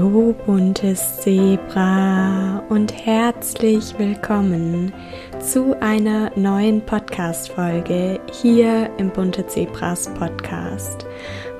Hallo buntes Zebra und herzlich willkommen zu einer neuen Podcast-Folge hier im Bunte Zebras Podcast.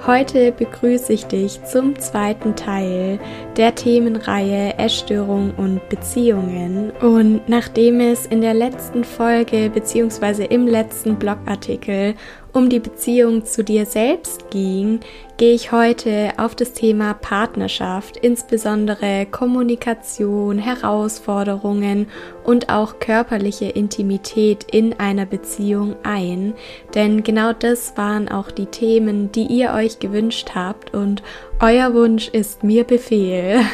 Heute begrüße ich dich zum zweiten Teil der Themenreihe Essstörung und Beziehungen. Und nachdem es in der letzten Folge bzw. im letzten Blogartikel um die Beziehung zu dir selbst ging, gehe ich heute auf das Thema Partnerschaft, insbesondere Kommunikation, Herausforderungen und auch körperliche Intimität in einer Beziehung ein. Denn genau das waren auch die Themen, die ihr euch gewünscht habt und euer Wunsch ist mir Befehl.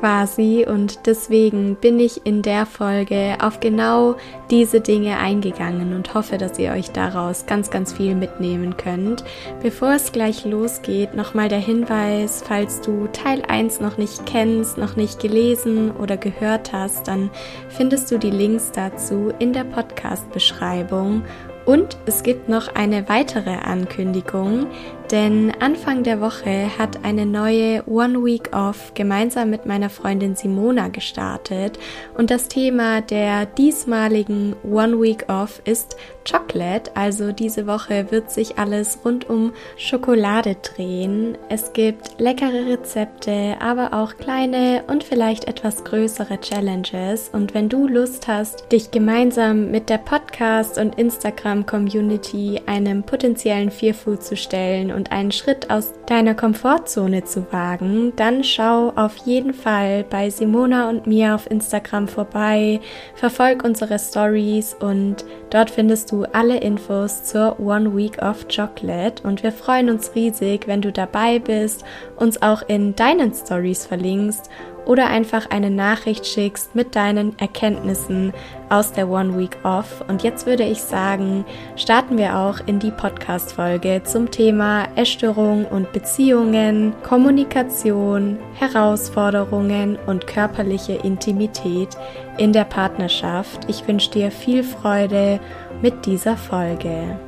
quasi und deswegen bin ich in der Folge auf genau diese Dinge eingegangen und hoffe, dass ihr euch daraus ganz, ganz viel mitnehmen könnt. Bevor es gleich losgeht, nochmal der Hinweis, falls du Teil 1 noch nicht kennst, noch nicht gelesen oder gehört hast, dann findest du die Links dazu in der Podcast-Beschreibung und es gibt noch eine weitere Ankündigung, denn Anfang der Woche hat eine neue One Week Off gemeinsam mit meiner Freundin Simona gestartet. Und das Thema der diesmaligen One Week Off ist Chocolate, also diese Woche wird sich alles rund um Schokolade drehen. Es gibt leckere Rezepte, aber auch kleine und vielleicht etwas größere Challenges. Und wenn du Lust hast, dich gemeinsam mit der Podcast und Instagram Community einem potenziellen Fearfood zu stellen und einen Schritt aus deiner Komfortzone zu wagen, dann schau auf jeden Fall bei Simona und mir auf Instagram vorbei, verfolg unsere Stories und dort findest du alle Infos zur One Week of Chocolate. Und wir freuen uns riesig, wenn du dabei bist, uns auch in deinen Stories verlinkst oder einfach eine Nachricht schickst mit deinen Erkenntnissen aus der One Week Off. Und jetzt würde ich sagen, starten wir auch in die Podcast-Folge zum Thema Essstörung und Beziehungen, Kommunikation, Herausforderungen und körperliche Intimität in der Partnerschaft. Ich wünsche dir viel Freude mit dieser Folge.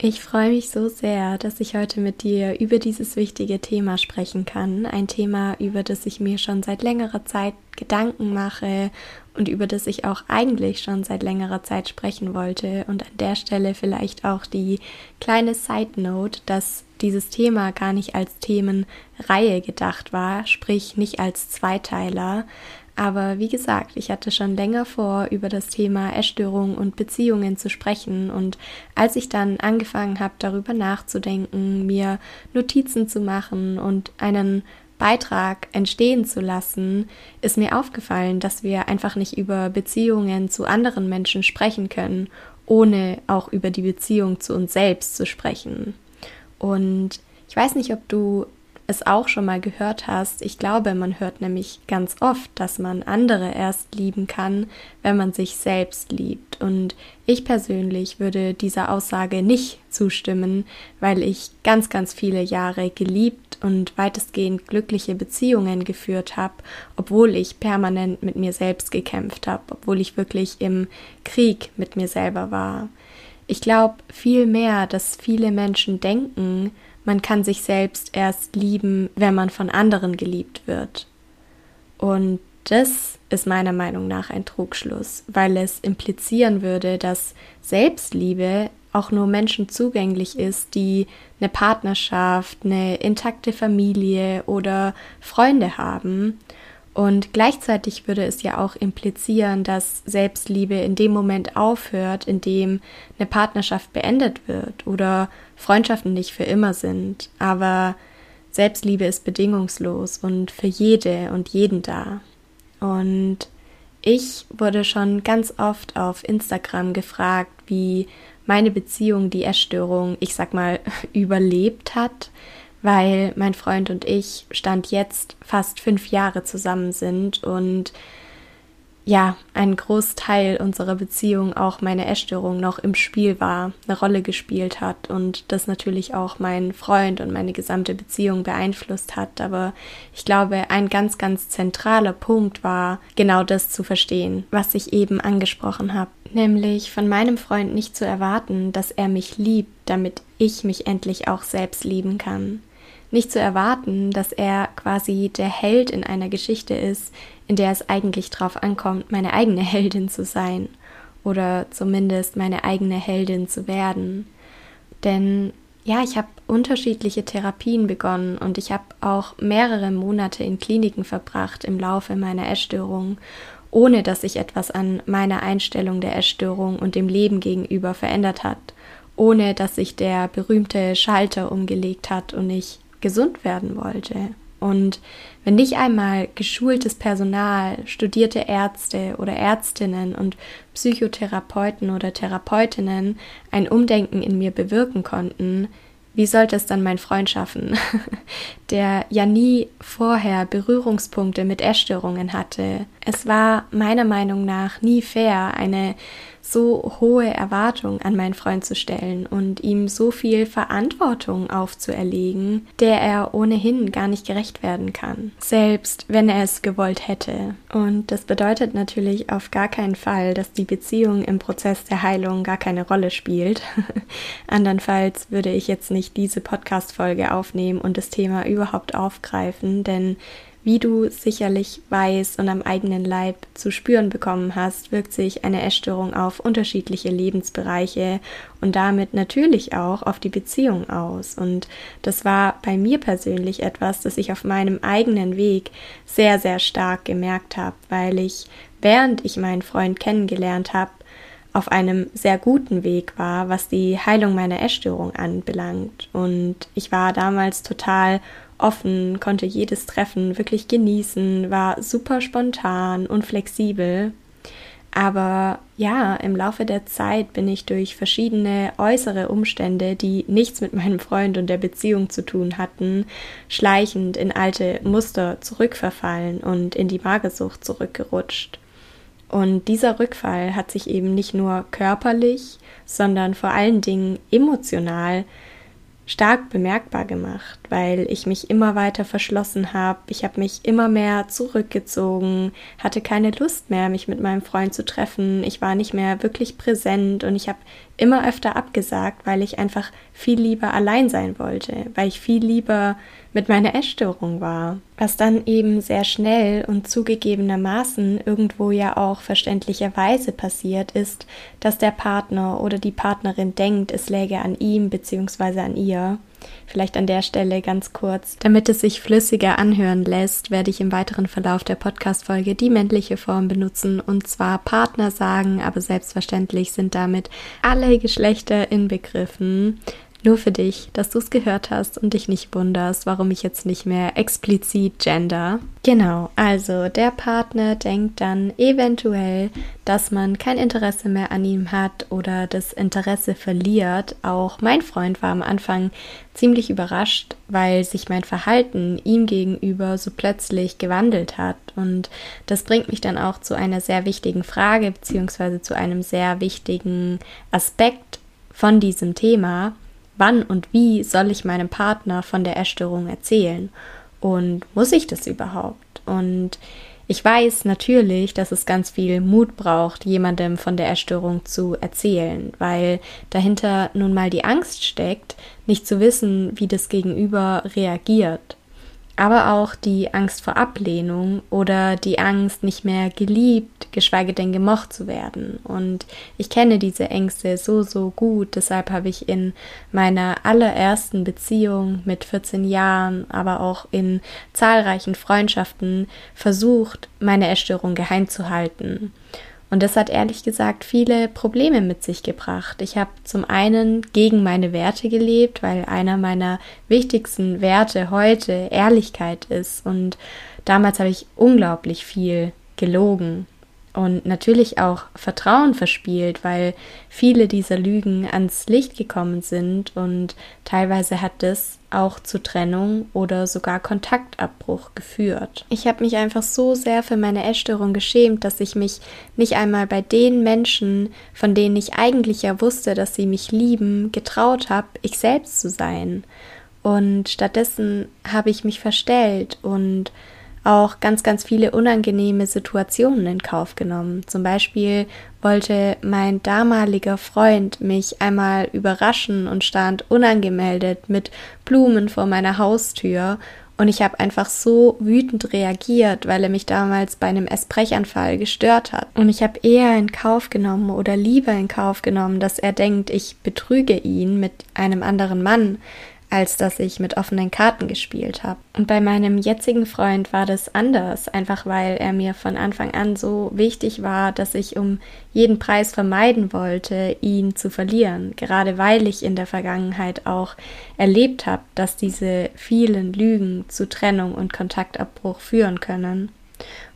Ich freue mich so sehr, dass ich heute mit dir über dieses wichtige Thema sprechen kann. Ein Thema, über das ich mir schon seit längerer Zeit Gedanken mache und über das ich auch eigentlich schon seit längerer Zeit sprechen wollte. Und an der Stelle vielleicht auch die kleine Side Note, dass dieses Thema gar nicht als Themenreihe gedacht war, sprich nicht als Zweiteiler, aber wie gesagt, ich hatte schon länger vor, über das Thema Essstörungen und Beziehungen zu sprechen. Und als ich dann angefangen habe, darüber nachzudenken, mir Notizen zu machen und einen Beitrag entstehen zu lassen, ist mir aufgefallen, dass wir einfach nicht über Beziehungen zu anderen Menschen sprechen können, ohne auch über die Beziehung zu uns selbst zu sprechen. Und ich weiß nicht, ob du es auch schon mal gehört hast. Ich glaube, man hört nämlich ganz oft, dass man andere erst lieben kann, wenn man sich selbst liebt. Und ich persönlich würde dieser Aussage nicht zustimmen, weil ich ganz, ganz viele Jahre geliebt und weitestgehend glückliche Beziehungen geführt habe, obwohl ich permanent mit mir selbst gekämpft habe, obwohl ich wirklich im Krieg mit mir selber war. Ich glaube vielmehr, dass viele Menschen denken, man kann sich selbst erst lieben, wenn man von anderen geliebt wird. Und das ist meiner Meinung nach ein Trugschluss, weil es implizieren würde, dass Selbstliebe auch nur Menschen zugänglich ist, die eine Partnerschaft, eine intakte Familie oder Freunde haben und gleichzeitig würde es ja auch implizieren, dass Selbstliebe in dem Moment aufhört, in dem eine Partnerschaft beendet wird oder Freundschaften nicht für immer sind. Aber Selbstliebe ist bedingungslos und für jede und jeden da. Und ich wurde schon ganz oft auf Instagram gefragt, wie meine Beziehung die Essstörung, ich sag mal, überlebt hat weil mein Freund und ich stand jetzt fast fünf Jahre zusammen sind und ja, ein Großteil unserer Beziehung auch meine Essstörung noch im Spiel war, eine Rolle gespielt hat und das natürlich auch mein Freund und meine gesamte Beziehung beeinflusst hat. Aber ich glaube, ein ganz, ganz zentraler Punkt war, genau das zu verstehen, was ich eben angesprochen habe, nämlich von meinem Freund nicht zu erwarten, dass er mich liebt, damit ich mich endlich auch selbst lieben kann. Nicht zu erwarten, dass er quasi der Held in einer Geschichte ist, in der es eigentlich drauf ankommt, meine eigene Heldin zu sein oder zumindest meine eigene Heldin zu werden. Denn ja, ich habe unterschiedliche Therapien begonnen und ich habe auch mehrere Monate in Kliniken verbracht im Laufe meiner Essstörung, ohne dass sich etwas an meiner Einstellung der Essstörung und dem Leben gegenüber verändert hat, ohne dass sich der berühmte Schalter umgelegt hat und ich gesund werden wollte. Und wenn nicht einmal geschultes Personal, studierte Ärzte oder Ärztinnen und Psychotherapeuten oder Therapeutinnen ein Umdenken in mir bewirken konnten, wie sollte es dann mein Freund schaffen, der ja nie vorher Berührungspunkte mit Essstörungen hatte? Es war meiner Meinung nach nie fair, eine so hohe Erwartung an meinen Freund zu stellen und ihm so viel Verantwortung aufzuerlegen, der er ohnehin gar nicht gerecht werden kann, selbst wenn er es gewollt hätte. Und das bedeutet natürlich auf gar keinen Fall, dass die Beziehung im Prozess der Heilung gar keine Rolle spielt. Andernfalls würde ich jetzt nicht diese Podcast-Folge aufnehmen und das Thema überhaupt aufgreifen, denn wie du sicherlich weißt und am eigenen Leib zu spüren bekommen hast, wirkt sich eine Essstörung auf unterschiedliche Lebensbereiche und damit natürlich auch auf die Beziehung aus. Und das war bei mir persönlich etwas, das ich auf meinem eigenen Weg sehr, sehr stark gemerkt habe, weil ich, während ich meinen Freund kennengelernt habe, auf einem sehr guten Weg war, was die Heilung meiner Essstörung anbelangt. Und ich war damals total offen, konnte jedes Treffen wirklich genießen, war super spontan und flexibel. Aber ja, im Laufe der Zeit bin ich durch verschiedene äußere Umstände, die nichts mit meinem Freund und der Beziehung zu tun hatten, schleichend in alte Muster zurückverfallen und in die Magersucht zurückgerutscht. Und dieser Rückfall hat sich eben nicht nur körperlich, sondern vor allen Dingen emotional stark bemerkbar gemacht, weil ich mich immer weiter verschlossen habe. Ich habe mich immer mehr zurückgezogen, hatte keine Lust mehr, mich mit meinem Freund zu treffen. Ich war nicht mehr wirklich präsent und ich habe immer öfter abgesagt, weil ich einfach viel lieber allein sein wollte, weil ich viel lieber mit meiner Essstörung war. Was dann eben sehr schnell und zugegebenermaßen irgendwo ja auch verständlicherweise passiert ist, dass der Partner oder die Partnerin denkt, es läge an ihm bzw. an ihr. Vielleicht an der Stelle ganz kurz. Damit es sich flüssiger anhören lässt, werde ich im weiteren Verlauf der Podcast-Folge die männliche Form benutzen und zwar Partner sagen, aber selbstverständlich sind damit alle Geschlechter inbegriffen. Nur für dich, dass du es gehört hast und dich nicht wunderst, warum ich jetzt nicht mehr explizit gender. Genau, also der Partner denkt dann eventuell, dass man kein Interesse mehr an ihm hat oder das Interesse verliert. Auch mein Freund war am Anfang ziemlich überrascht, weil sich mein Verhalten ihm gegenüber so plötzlich gewandelt hat. Und das bringt mich dann auch zu einer sehr wichtigen Frage beziehungsweise zu einem sehr wichtigen Aspekt von diesem Thema wann und wie soll ich meinem Partner von der Essstörung erzählen? Und muss ich das überhaupt? Und ich weiß natürlich, dass es ganz viel Mut braucht, jemandem von der Essstörung zu erzählen, weil dahinter nun mal die Angst steckt, nicht zu wissen, wie das Gegenüber reagiert aber auch die Angst vor Ablehnung oder die Angst, nicht mehr geliebt, geschweige denn gemocht zu werden. Und ich kenne diese Ängste so, so gut. Deshalb habe ich in meiner allerersten Beziehung mit 14 Jahren, aber auch in zahlreichen Freundschaften versucht, meine Essstörung geheim zu halten. Und das hat ehrlich gesagt viele Probleme mit sich gebracht. Ich habe zum einen gegen meine Werte gelebt, weil einer meiner wichtigsten Werte heute Ehrlichkeit ist. Und damals habe ich unglaublich viel gelogen und natürlich auch Vertrauen verspielt, weil viele dieser Lügen ans Licht gekommen sind und teilweise hat das auch zu Trennung oder sogar Kontaktabbruch geführt. Ich habe mich einfach so sehr für meine Essstörung geschämt, dass ich mich nicht einmal bei den Menschen, von denen ich eigentlich ja wusste, dass sie mich lieben, getraut habe, ich selbst zu sein. Und stattdessen habe ich mich verstellt und auch ganz, ganz viele unangenehme Situationen in Kauf genommen. Zum Beispiel wollte mein damaliger Freund mich einmal überraschen und stand unangemeldet mit Blumen vor meiner Haustür und ich habe einfach so wütend reagiert, weil er mich damals bei einem Essbrechanfall gestört hat. Und ich habe eher in Kauf genommen oder lieber in Kauf genommen, dass er denkt, ich betrüge ihn mit einem anderen Mann, als dass ich mit offenen Karten gespielt habe. Und bei meinem jetzigen Freund war das anders, einfach weil er mir von Anfang an so wichtig war, dass ich um jeden Preis vermeiden wollte, ihn zu verlieren, gerade weil ich in der Vergangenheit auch erlebt habe, dass diese vielen Lügen zu Trennung und Kontaktabbruch führen können.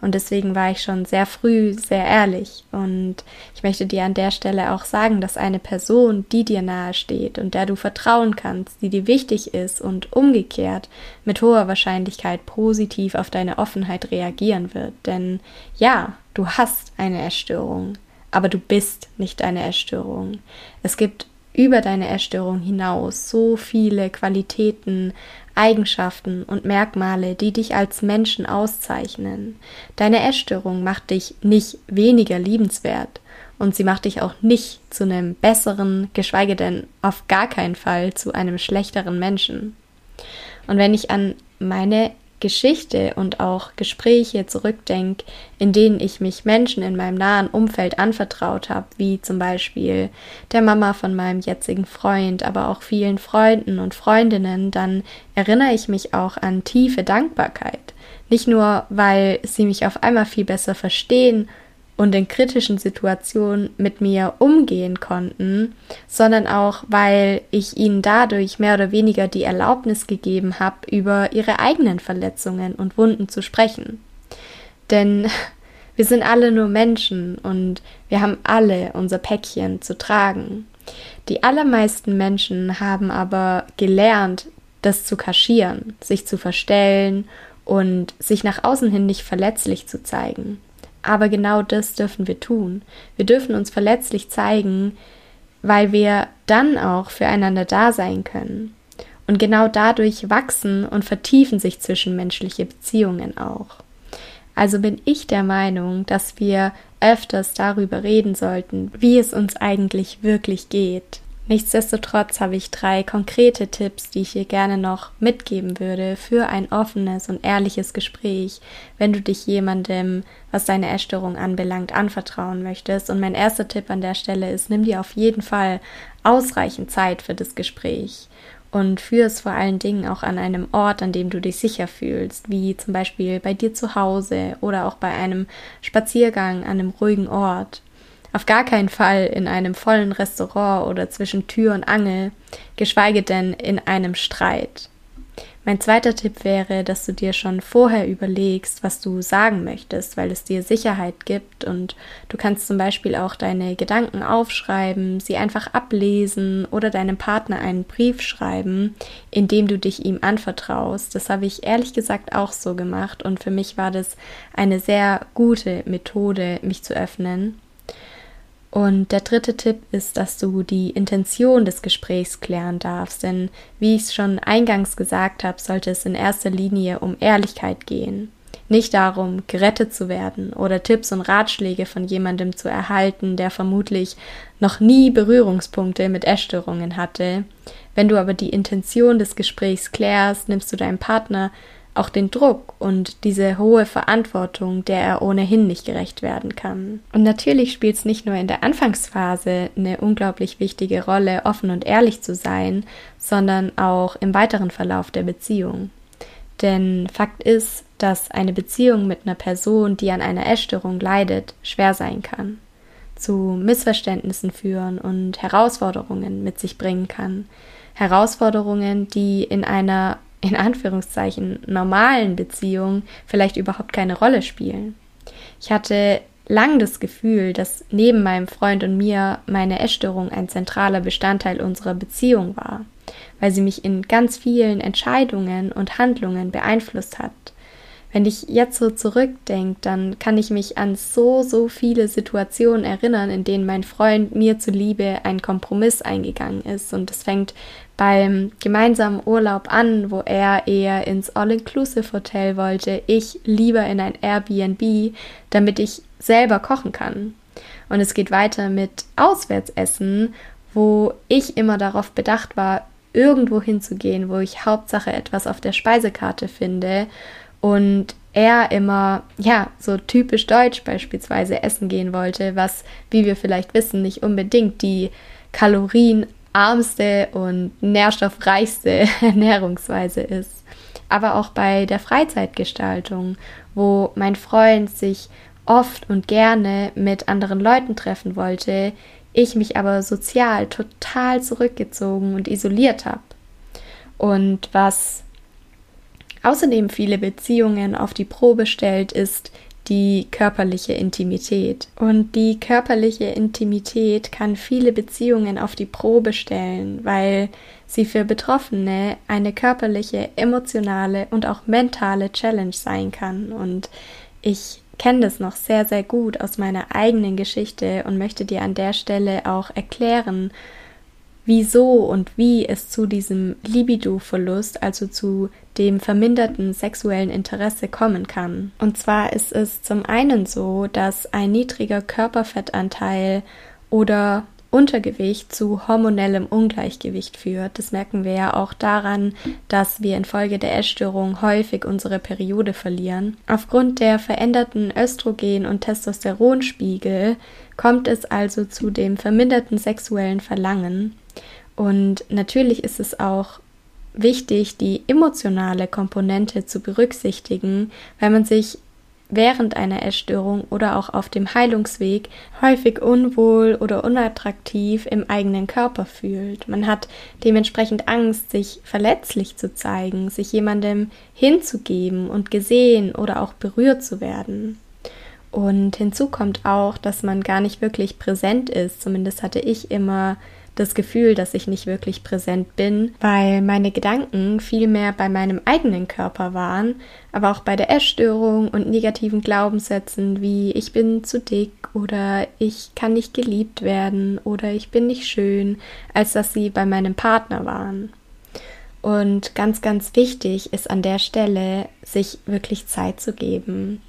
Und deswegen war ich schon sehr früh sehr ehrlich. Und ich möchte dir an der Stelle auch sagen, dass eine Person, die dir nahe steht und der du vertrauen kannst, die dir wichtig ist und umgekehrt mit hoher Wahrscheinlichkeit positiv auf deine Offenheit reagieren wird. Denn ja, du hast eine Erstörung, aber du bist nicht eine Erstörung. Es gibt über deine Erstörung hinaus so viele Qualitäten, Eigenschaften und Merkmale, die dich als Menschen auszeichnen. Deine Essstörung macht dich nicht weniger liebenswert und sie macht dich auch nicht zu einem besseren, geschweige denn auf gar keinen Fall zu einem schlechteren Menschen. Und wenn ich an meine Geschichte und auch Gespräche zurückdenke, in denen ich mich Menschen in meinem nahen Umfeld anvertraut habe, wie zum Beispiel der Mama von meinem jetzigen Freund, aber auch vielen Freunden und Freundinnen, dann erinnere ich mich auch an tiefe Dankbarkeit. Nicht nur, weil sie mich auf einmal viel besser verstehen und in kritischen Situationen mit mir umgehen konnten, sondern auch, weil ich ihnen dadurch mehr oder weniger die Erlaubnis gegeben habe, über ihre eigenen Verletzungen und Wunden zu sprechen. Denn wir sind alle nur Menschen und wir haben alle unser Päckchen zu tragen. Die allermeisten Menschen haben aber gelernt, das zu kaschieren, sich zu verstellen und sich nach außen hin nicht verletzlich zu zeigen. Aber genau das dürfen wir tun. Wir dürfen uns verletzlich zeigen, weil wir dann auch füreinander da sein können. Und genau dadurch wachsen und vertiefen sich zwischenmenschliche Beziehungen auch. Also bin ich der Meinung, dass wir öfters darüber reden sollten, wie es uns eigentlich wirklich geht. Nichtsdestotrotz habe ich drei konkrete Tipps, die ich dir gerne noch mitgeben würde für ein offenes und ehrliches Gespräch, wenn du dich jemandem, was deine Essstörung anbelangt, anvertrauen möchtest. Und mein erster Tipp an der Stelle ist, nimm dir auf jeden Fall ausreichend Zeit für das Gespräch und führe es vor allen Dingen auch an einem Ort, an dem du dich sicher fühlst, wie zum Beispiel bei dir zu Hause oder auch bei einem Spaziergang an einem ruhigen Ort. Auf gar keinen Fall in einem vollen Restaurant oder zwischen Tür und Angel, geschweige denn in einem Streit. Mein zweiter Tipp wäre, dass du dir schon vorher überlegst, was du sagen möchtest, weil es dir Sicherheit gibt und du kannst zum Beispiel auch deine Gedanken aufschreiben, sie einfach ablesen oder deinem Partner einen Brief schreiben, in dem du dich ihm anvertraust. Das habe ich ehrlich gesagt auch so gemacht und für mich war das eine sehr gute Methode, mich zu öffnen. Und der dritte Tipp ist, dass du die Intention des Gesprächs klären darfst, denn wie ich es schon eingangs gesagt habe, sollte es in erster Linie um Ehrlichkeit gehen. Nicht darum, gerettet zu werden oder Tipps und Ratschläge von jemandem zu erhalten, der vermutlich noch nie Berührungspunkte mit Essstörungen hatte. Wenn du aber die Intention des Gesprächs klärst, nimmst du deinem Partner auch den Druck und diese hohe Verantwortung, der er ohnehin nicht gerecht werden kann. Und natürlich spielt es nicht nur in der Anfangsphase eine unglaublich wichtige Rolle, offen und ehrlich zu sein, sondern auch im weiteren Verlauf der Beziehung. Denn Fakt ist, dass eine Beziehung mit einer Person, die an einer Essstörung leidet, schwer sein kann, zu Missverständnissen führen und Herausforderungen mit sich bringen kann. Herausforderungen, die in einer in Anführungszeichen normalen Beziehungen vielleicht überhaupt keine Rolle spielen. Ich hatte lang das Gefühl, dass neben meinem Freund und mir meine Essstörung ein zentraler Bestandteil unserer Beziehung war, weil sie mich in ganz vielen Entscheidungen und Handlungen beeinflusst hat. wenn ich jetzt so zurückdenke, dann kann ich mich an so, so viele Situationen erinnern, in denen mein Freund mir zuliebe ein Kompromiss eingegangen ist. Und es fängt beim gemeinsamen Urlaub an, wo er eher ins All-Inclusive-Hotel wollte, ich lieber in ein Airbnb, damit ich selber kochen kann. Und es geht weiter mit Auswärtsessen, wo ich immer darauf bedacht war, irgendwo hinzugehen, wo ich Hauptsache etwas auf der Speisekarte finde und er immer, ja, so typisch deutsch beispielsweise essen gehen wollte, was, wie wir vielleicht wissen, nicht unbedingt die kalorienarmste und nährstoffreichste Ernährungsweise ist. Aber auch bei der Freizeitgestaltung, wo mein Freund sich oft und gerne mit anderen Leuten treffen wollte, ich mich aber sozial total zurückgezogen und isoliert habe. Und was außerdem viele Beziehungen auf die Probe stellt, ist die körperliche Intimität. Und die körperliche Intimität kann viele Beziehungen auf die Probe stellen, weil sie für Betroffene eine körperliche, emotionale und auch mentale Challenge sein kann. Und ich kenne das noch sehr, sehr gut aus meiner eigenen Geschichte und möchte dir an der Stelle auch erklären, wieso und wie es zu diesem Libido-Verlust, also zu dem verminderten sexuellen Interesse kommen kann. Und zwar ist es zum einen so, dass ein niedriger Körperfettanteil oder Untergewicht zu hormonellem Ungleichgewicht führt. Das merken wir ja auch daran, dass wir infolge der Essstörung häufig unsere Periode verlieren. Aufgrund der veränderten Östrogen- und Testosteronspiegel kommt es also zu dem verminderten sexuellen Verlangen. Und natürlich ist es auch wichtig, die emotionale Komponente zu berücksichtigen, weil man sich während einer Essstörung oder auch auf dem Heilungsweg häufig unwohl oder unattraktiv im eigenen Körper fühlt. Man hat dementsprechend Angst, sich verletzlich zu zeigen, sich jemandem hinzugeben und gesehen oder auch berührt zu werden. Und hinzu kommt auch, dass man gar nicht wirklich präsent ist. Zumindest hatte ich immer das Gefühl, dass ich nicht wirklich präsent bin, weil meine Gedanken viel mehr bei meinem eigenen Körper waren, aber auch bei der Essstörung und negativen Glaubenssätzen wie ich bin zu dick oder ich kann nicht geliebt werden oder ich bin nicht schön, als dass sie bei meinem Partner waren. Und ganz, ganz wichtig ist an der Stelle, sich wirklich Zeit zu geben.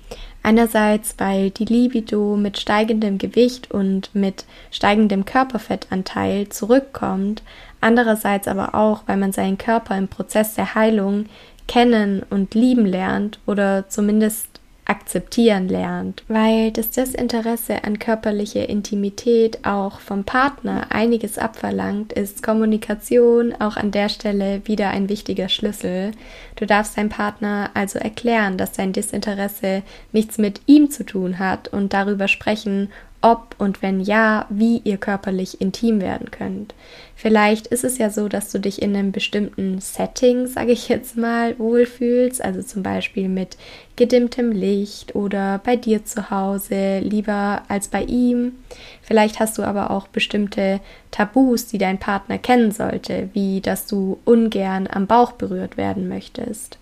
Einerseits, weil die Libido mit steigendem Gewicht und mit steigendem Körperfettanteil zurückkommt, andererseits aber auch, weil man seinen Körper im Prozess der Heilung kennen und lieben lernt oder zumindest akzeptieren lernt, weil das Desinteresse an körperlicher Intimität auch vom Partner einiges abverlangt, ist Kommunikation auch an der Stelle wieder ein wichtiger Schlüssel. Du darfst deinem Partner also erklären, dass dein Desinteresse nichts mit ihm zu tun hat und darüber sprechen, ob und wenn ja, wie ihr körperlich intim werden könnt. Vielleicht ist es ja so, dass du dich in einem bestimmten Setting, sage ich jetzt mal, wohlfühlst, also zum Beispiel mit gedimmtem Licht oder bei dir zu Hause lieber als bei ihm. Vielleicht hast du aber auch bestimmte Tabus, die dein Partner kennen sollte, wie dass du ungern am Bauch berührt werden möchtest.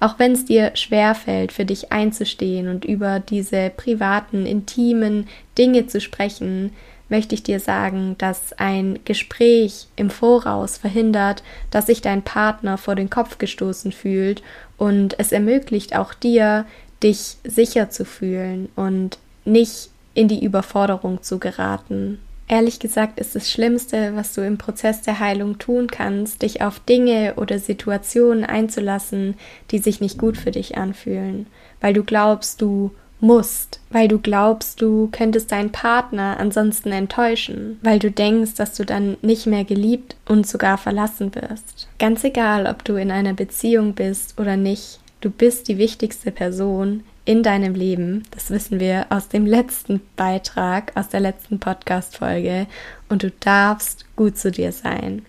Auch wenn es dir schwerfällt, für dich einzustehen und über diese privaten, intimen Dinge zu sprechen, möchte ich dir sagen, dass ein Gespräch im Voraus verhindert, dass sich dein Partner vor den Kopf gestoßen fühlt und es ermöglicht auch dir, dich sicher zu fühlen und nicht in die Überforderung zu geraten. Ehrlich gesagt ist das Schlimmste, was du im Prozess der Heilung tun kannst, dich auf Dinge oder Situationen einzulassen, die sich nicht gut für dich anfühlen, weil du glaubst, du musst, weil du glaubst, du könntest deinen Partner ansonsten enttäuschen, weil du denkst, dass du dann nicht mehr geliebt und sogar verlassen wirst. Ganz egal, ob du in einer Beziehung bist oder nicht, du bist die wichtigste Person in deinem Leben. Das wissen wir aus dem letzten Beitrag, aus der letzten Podcast-Folge. Und du darfst gut zu dir sein.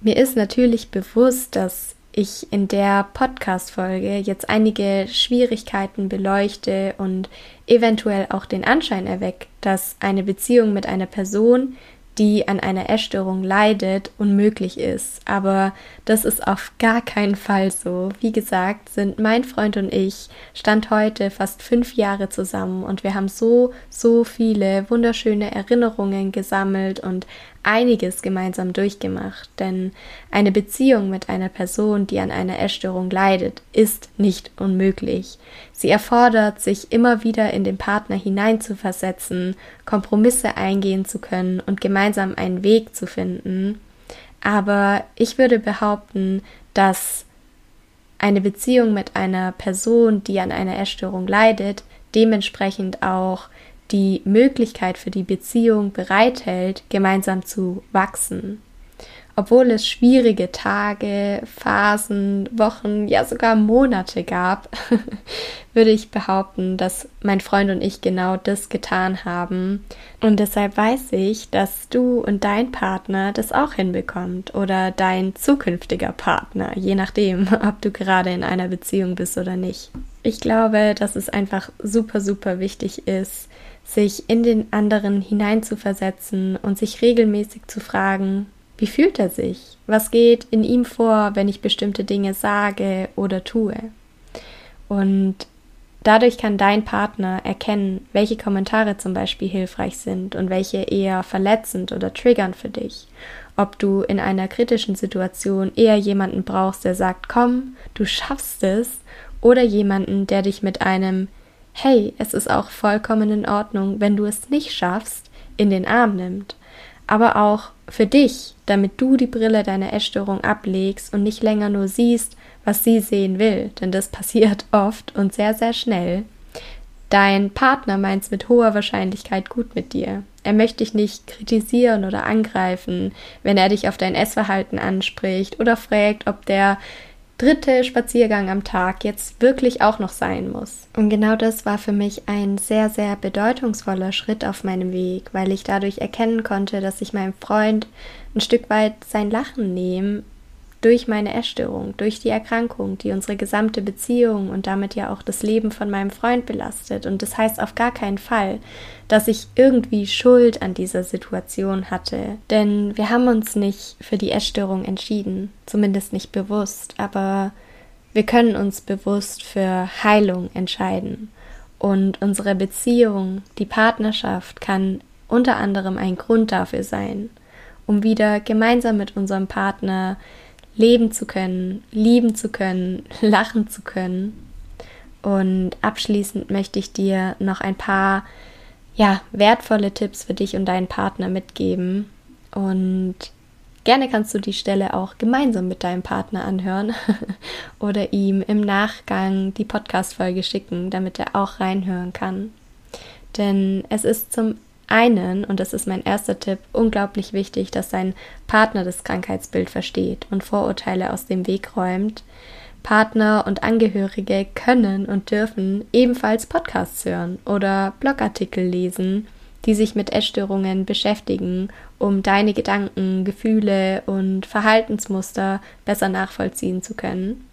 Mir ist natürlich bewusst, dass ich in der Podcast-Folge jetzt einige Schwierigkeiten beleuchte und eventuell auch den Anschein erweckt, dass eine Beziehung mit einer Person, die an einer Essstörung leidet, unmöglich ist. Aber das ist auf gar keinen Fall so. Wie gesagt, sind mein Freund und ich Stand heute fast fünf Jahre zusammen und wir haben so, so viele wunderschöne Erinnerungen gesammelt und einiges gemeinsam durchgemacht, denn eine Beziehung mit einer Person, die an einer Essstörung leidet, ist nicht unmöglich. Sie erfordert, sich immer wieder in den Partner hineinzuversetzen, Kompromisse eingehen zu können und gemeinsam einen Weg zu finden. Aber ich würde behaupten, dass eine Beziehung mit einer Person, die an einer Essstörung leidet, dementsprechend auch die Möglichkeit für die Beziehung bereithält, gemeinsam zu wachsen. Obwohl es schwierige Tage, Phasen, Wochen, ja sogar Monate gab, würde ich behaupten, dass mein Freund und ich genau das getan haben. Und deshalb weiß ich, dass du und dein Partner das auch hinbekommt oder dein zukünftiger Partner, je nachdem, ob du gerade in einer Beziehung bist oder nicht. Ich glaube, dass es einfach super, super wichtig ist, sich in den anderen hineinzuversetzen und sich regelmäßig zu fragen, wie fühlt er sich? Was geht in ihm vor, wenn ich bestimmte Dinge sage oder tue? Und dadurch kann dein Partner erkennen, welche Kommentare zum Beispiel hilfreich sind und welche eher verletzend oder triggernd für dich. Ob du in einer kritischen Situation eher jemanden brauchst, der sagt, komm, du schaffst es, oder jemanden, der dich mit einem hey, es ist auch vollkommen in Ordnung, wenn du es nicht schaffst, in den Arm nimmt. Aber auch für dich, damit du die Brille deiner Essstörung ablegst und nicht länger nur siehst, was sie sehen will, denn das passiert oft und sehr, sehr schnell. Dein Partner meint es mit hoher Wahrscheinlichkeit gut mit dir. Er möchte dich nicht kritisieren oder angreifen, wenn er dich auf dein Essverhalten anspricht oder fragt, ob der dritte Spaziergang am Tag jetzt wirklich auch noch sein muss. Und genau das war für mich ein sehr, sehr bedeutungsvoller Schritt auf meinem Weg, weil ich dadurch erkennen konnte, dass ich meinem Freund ein Stück weit sein Lachen nehme durch meine Essstörung, durch die Erkrankung, die unsere gesamte Beziehung und damit ja auch das Leben von meinem Freund belastet. Und das heißt auf gar keinen Fall, dass ich irgendwie Schuld an dieser Situation hatte. Denn wir haben uns nicht für die Essstörung entschieden, zumindest nicht bewusst, aber wir können uns bewusst für Heilung entscheiden. Und unsere Beziehung, die Partnerschaft kann unter anderem ein Grund dafür sein, um wieder gemeinsam mit unserem Partner leben zu können, lieben zu können, lachen zu können. Und abschließend möchte ich dir noch ein paar ja, wertvolle Tipps für dich und deinen Partner mitgeben. Und gerne kannst du die Stelle auch gemeinsam mit deinem Partner anhören oder ihm im Nachgang die Podcast-Folge schicken, damit er auch reinhören kann. Denn es ist zum einen, und das ist mein erster Tipp, unglaublich wichtig, dass sein Partner das Krankheitsbild versteht und Vorurteile aus dem Weg räumt. Partner und Angehörige können und dürfen ebenfalls Podcasts hören oder Blogartikel lesen, die sich mit Essstörungen beschäftigen, um deine Gedanken, Gefühle und Verhaltensmuster besser nachvollziehen zu können.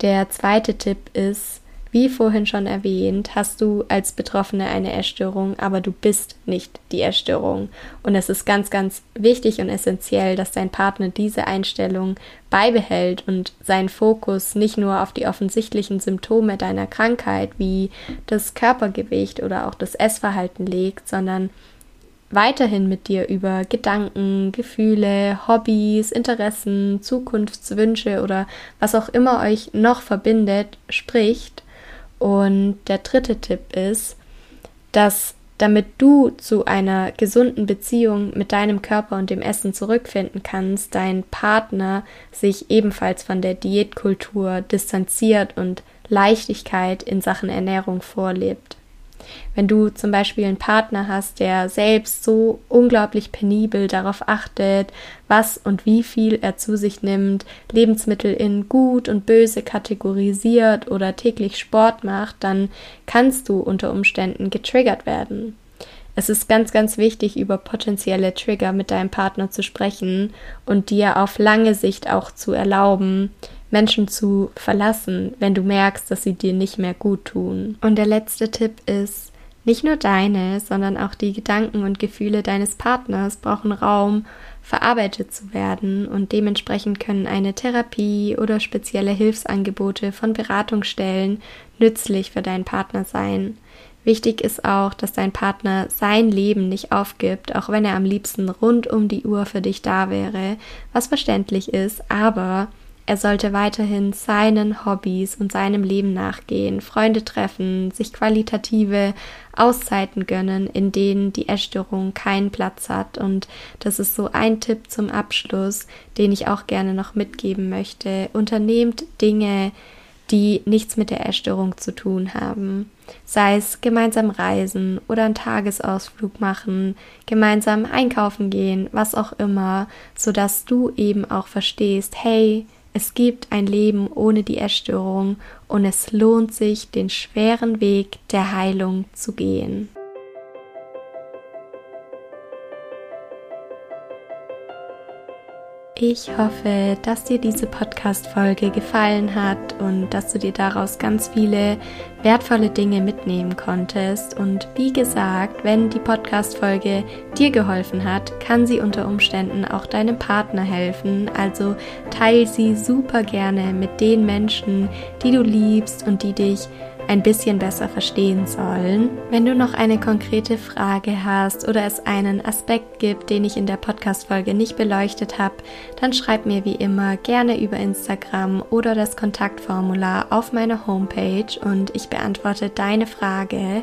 Der zweite Tipp ist, wie vorhin schon erwähnt, hast du als Betroffene eine Essstörung, aber du bist nicht die Essstörung. Und es ist ganz, ganz wichtig und essentiell, dass dein Partner diese Einstellung beibehält und seinen Fokus nicht nur auf die offensichtlichen Symptome deiner Krankheit wie das Körpergewicht oder auch das Essverhalten legt, sondern weiterhin mit dir über Gedanken, Gefühle, Hobbys, Interessen, Zukunftswünsche oder was auch immer euch noch verbindet, spricht und der dritte Tipp ist, dass damit du zu einer gesunden Beziehung mit deinem Körper und dem Essen zurückfinden kannst, dein Partner sich ebenfalls von der Diätkultur distanziert und Leichtigkeit in Sachen Ernährung vorlebt. Wenn du zum Beispiel einen Partner hast, der selbst so unglaublich penibel darauf achtet, was und wie viel er zu sich nimmt, Lebensmittel in gut und böse kategorisiert oder täglich Sport macht, dann kannst du unter Umständen getriggert werden. Es ist ganz, ganz wichtig, über potenzielle Trigger mit deinem Partner zu sprechen und dir auf lange Sicht auch zu erlauben, Menschen zu verlassen, wenn du merkst, dass sie dir nicht mehr gut tun. Und der letzte Tipp ist, Nicht nur deine, sondern auch die Gedanken und Gefühle deines Partners brauchen Raum, verarbeitet zu werden und dementsprechend können eine Therapie oder spezielle Hilfsangebote von Beratungsstellen nützlich für deinen Partner sein. Wichtig ist auch, dass dein Partner sein Leben nicht aufgibt, auch wenn er am liebsten rund um die Uhr für dich da wäre, was verständlich ist, aber er sollte weiterhin seinen Hobbys und seinem Leben nachgehen, Freunde treffen, sich qualitative Auszeiten gönnen, in denen die Essstörung keinen Platz hat. Und das ist so ein Tipp zum Abschluss, den ich auch gerne noch mitgeben möchte. Unternehmt Dinge, die nichts mit der Essstörung zu tun haben. Sei es gemeinsam reisen oder einen Tagesausflug machen, gemeinsam einkaufen gehen, was auch immer, sodass du eben auch verstehst, hey, es gibt ein Leben ohne die Essstörung und es lohnt sich, den schweren Weg der Heilung zu gehen. Ich hoffe, dass dir diese Podcast-Folge gefallen hat und dass du dir daraus ganz viele wertvolle Dinge mitnehmen konntest. Und wie gesagt, wenn die Podcast-Folge dir geholfen hat, kann sie unter Umständen auch deinem Partner helfen. Also teile sie super gerne mit den Menschen, die du liebst und die dich ein bisschen besser verstehen sollen. Wenn du noch eine konkrete Frage hast oder es einen Aspekt gibt, den ich in der Podcast-Folge nicht beleuchtet habe, dann schreib mir wie immer gerne über Instagram oder das Kontaktformular auf meiner Homepage und ich beantworte deine Frage.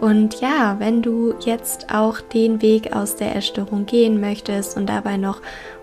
Und ja, wenn du jetzt auch den Weg aus der Erstörung gehen möchtest und dabei noch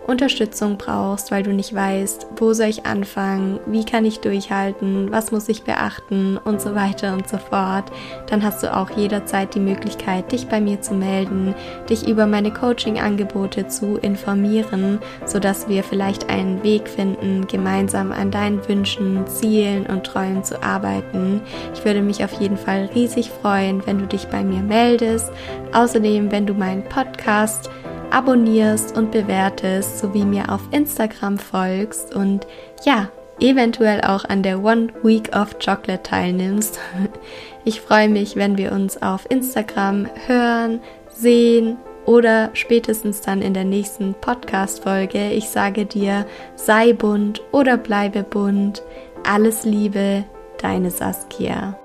Unterstützung brauchst, weil du nicht weißt, wo soll ich anfangen, wie kann ich durchhalten, was muss ich beachten und so weiter und so fort, dann hast du auch jederzeit die Möglichkeit, dich bei mir zu melden, dich über meine Coaching-Angebote zu informieren, sodass wir vielleicht einen Weg finden, gemeinsam an deinen Wünschen, Zielen und Träumen zu arbeiten. Ich würde mich auf jeden Fall riesig freuen, wenn du dich bei mir meldest. Außerdem, wenn du meinen Podcast abonnierst und bewertest, sowie mir auf Instagram folgst und ja, eventuell auch an der One Week of Chocolate teilnimmst. Ich freue mich, wenn wir uns auf Instagram hören, sehen oder spätestens dann in der nächsten Podcast-Folge. Ich sage dir, sei bunt oder bleibe bunt. Alles Liebe, deine Saskia.